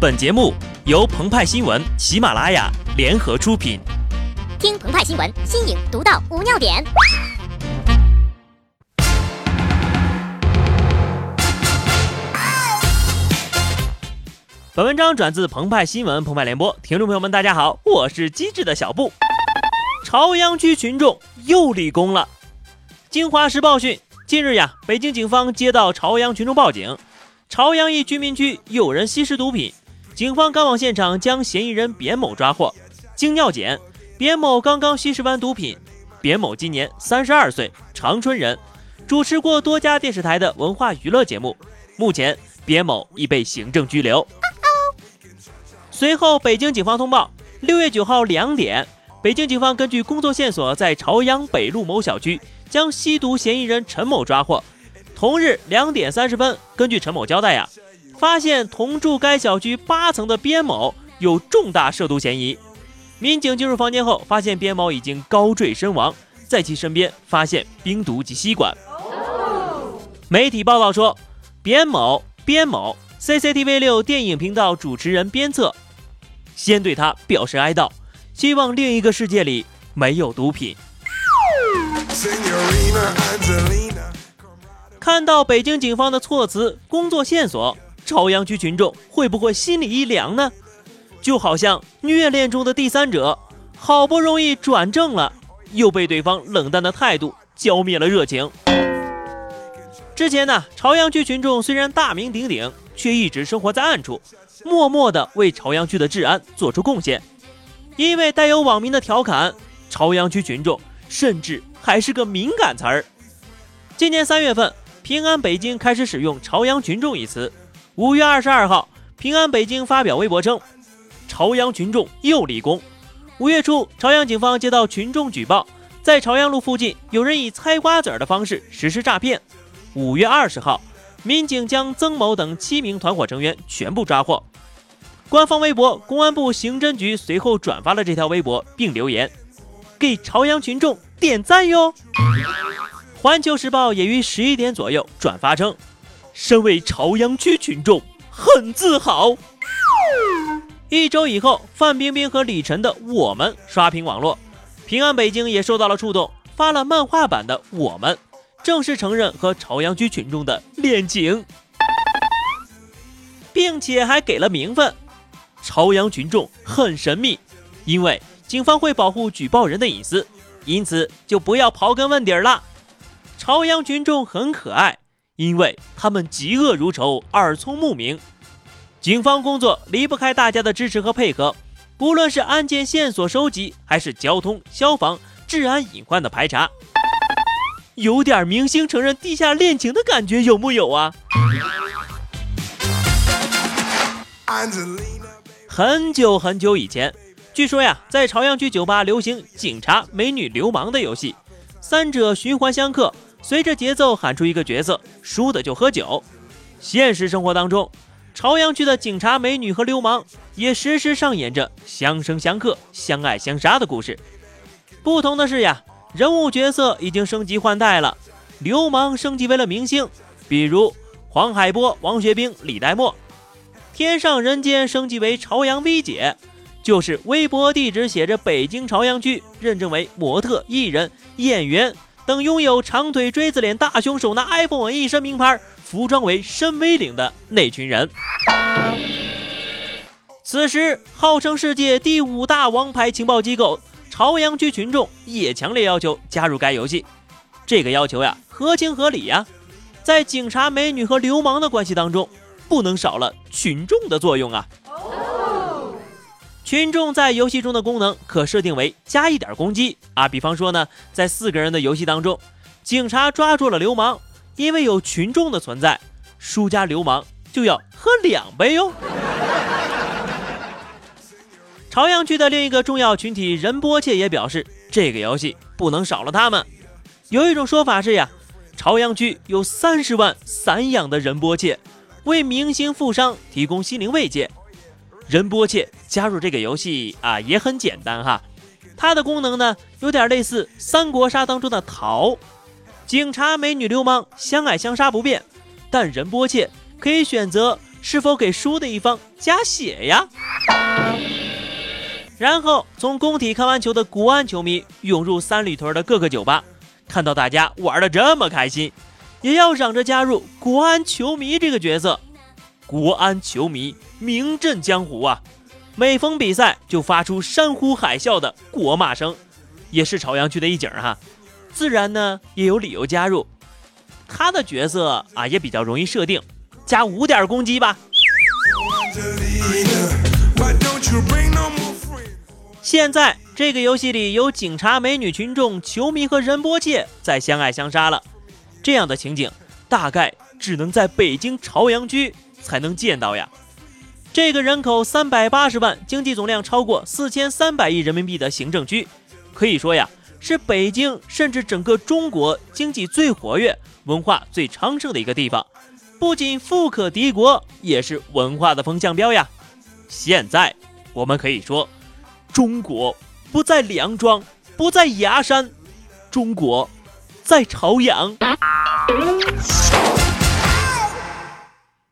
本节目由澎湃新闻、喜马拉雅联合出品。听澎湃新闻，新颖独到，无尿点。本文章转自澎湃新闻、澎湃联播，听众朋友们，大家好，我是机智的小布。朝阳区群众又立功了。京华时报讯，近日呀，北京警方接到朝阳群众报警，朝阳一居民区有人吸食毒品。警方赶往现场，将嫌疑人边某抓获。经尿检，边某刚刚吸食完毒品。边某今年三十二岁，长春人，主持过多家电视台的文化娱乐节目。目前，边某已被行政拘留。随后，北京警方通报：六月九号两点，北京警方根据工作线索，在朝阳北路某小区将吸毒嫌疑人陈某抓获。同日两点三十分，根据陈某交代呀。发现同住该小区八层的边某有重大涉毒嫌疑，民警进入房间后，发现边某已经高坠身亡，在其身边发现冰毒及吸管。媒体报道说，边某边某 CCTV 六电影频道主持人鞭策，先对他表示哀悼，希望另一个世界里没有毒品。看到北京警方的措辞，工作线索。朝阳区群众会不会心里一凉呢？就好像虐恋中的第三者，好不容易转正了，又被对方冷淡的态度浇灭了热情。之前呢，朝阳区群众虽然大名鼎鼎，却一直生活在暗处，默默地为朝阳区的治安做出贡献。因为带有网民的调侃，朝阳区群众甚至还是个敏感词儿。今年三月份，平安北京开始使用“朝阳群众”一词。五月二十二号，平安北京发表微博称，朝阳群众又立功。五月初，朝阳警方接到群众举报，在朝阳路附近有人以猜瓜子儿的方式实施诈骗。五月二十号，民警将曾某等七名团伙成员全部抓获。官方微博公安部刑侦局随后转发了这条微博，并留言：“给朝阳群众点赞哟。”环球时报也于十一点左右转发称。身为朝阳区群众，很自豪。一周以后，范冰冰和李晨的《我们》刷屏网络，平安北京也受到了触动，发了漫画版的《我们》，正式承认和朝阳区群众的恋情，并且还给了名分。朝阳群众很神秘，因为警方会保护举报人的隐私，因此就不要刨根问底儿了。朝阳群众很可爱。因为他们嫉恶如仇，耳聪目明，警方工作离不开大家的支持和配合。不论是案件线索收集，还是交通、消防、治安隐患的排查，有点明星承认地下恋情的感觉，有木有啊？很久很久以前，据说呀，在朝阳区酒吧流行警察、美女、流氓的游戏，三者循环相克。随着节奏喊出一个角色，输的就喝酒。现实生活当中，朝阳区的警察、美女和流氓也时时上演着相生相克、相爱相杀的故事。不同的是呀，人物角色已经升级换代了，流氓升级为了明星，比如黄海波、王学兵、李代沫；天上人间升级为朝阳 V 姐，就是微博地址写着北京朝阳区，认证为模特、艺人、演员。等拥有长腿、锥子脸、大胸、手拿 iPhone、一身名牌、服装为深 V 领的那群人。此时，号称世界第五大王牌情报机构朝阳区群众也强烈要求加入该游戏。这个要求呀，合情合理呀。在警察、美女和流氓的关系当中，不能少了群众的作用啊。群众在游戏中的功能可设定为加一点攻击啊，比方说呢，在四个人的游戏当中，警察抓住了流氓，因为有群众的存在，输家流氓就要喝两杯哟。朝阳区的另一个重要群体仁波切也表示，这个游戏不能少了他们。有一种说法是呀，朝阳区有三十万散养的仁波切，为明星富商提供心灵慰藉。仁波切加入这个游戏啊，也很简单哈。它的功能呢，有点类似三国杀当中的桃，警察、美女、流氓相爱相杀不变，但仁波切可以选择是否给输的一方加血呀？然后从工体看完球的国安球迷涌入三里屯的各个酒吧，看到大家玩的这么开心，也要嚷着加入国安球迷这个角色。国安球迷名震江湖啊，每逢比赛就发出山呼海啸的国骂声，也是朝阳区的一景哈。自然呢也有理由加入，他的角色啊也比较容易设定，加五点攻击吧。现在这个游戏里有警察、美女群众、球迷和仁波切在相爱相杀了，这样的情景大概只能在北京朝阳区。才能见到呀！这个人口三百八十万、经济总量超过四千三百亿人民币的行政区，可以说呀，是北京甚至整个中国经济最活跃、文化最昌盛的一个地方。不仅富可敌国，也是文化的风向标呀！现在我们可以说，中国不在梁庄，不在崖山，中国在朝阳。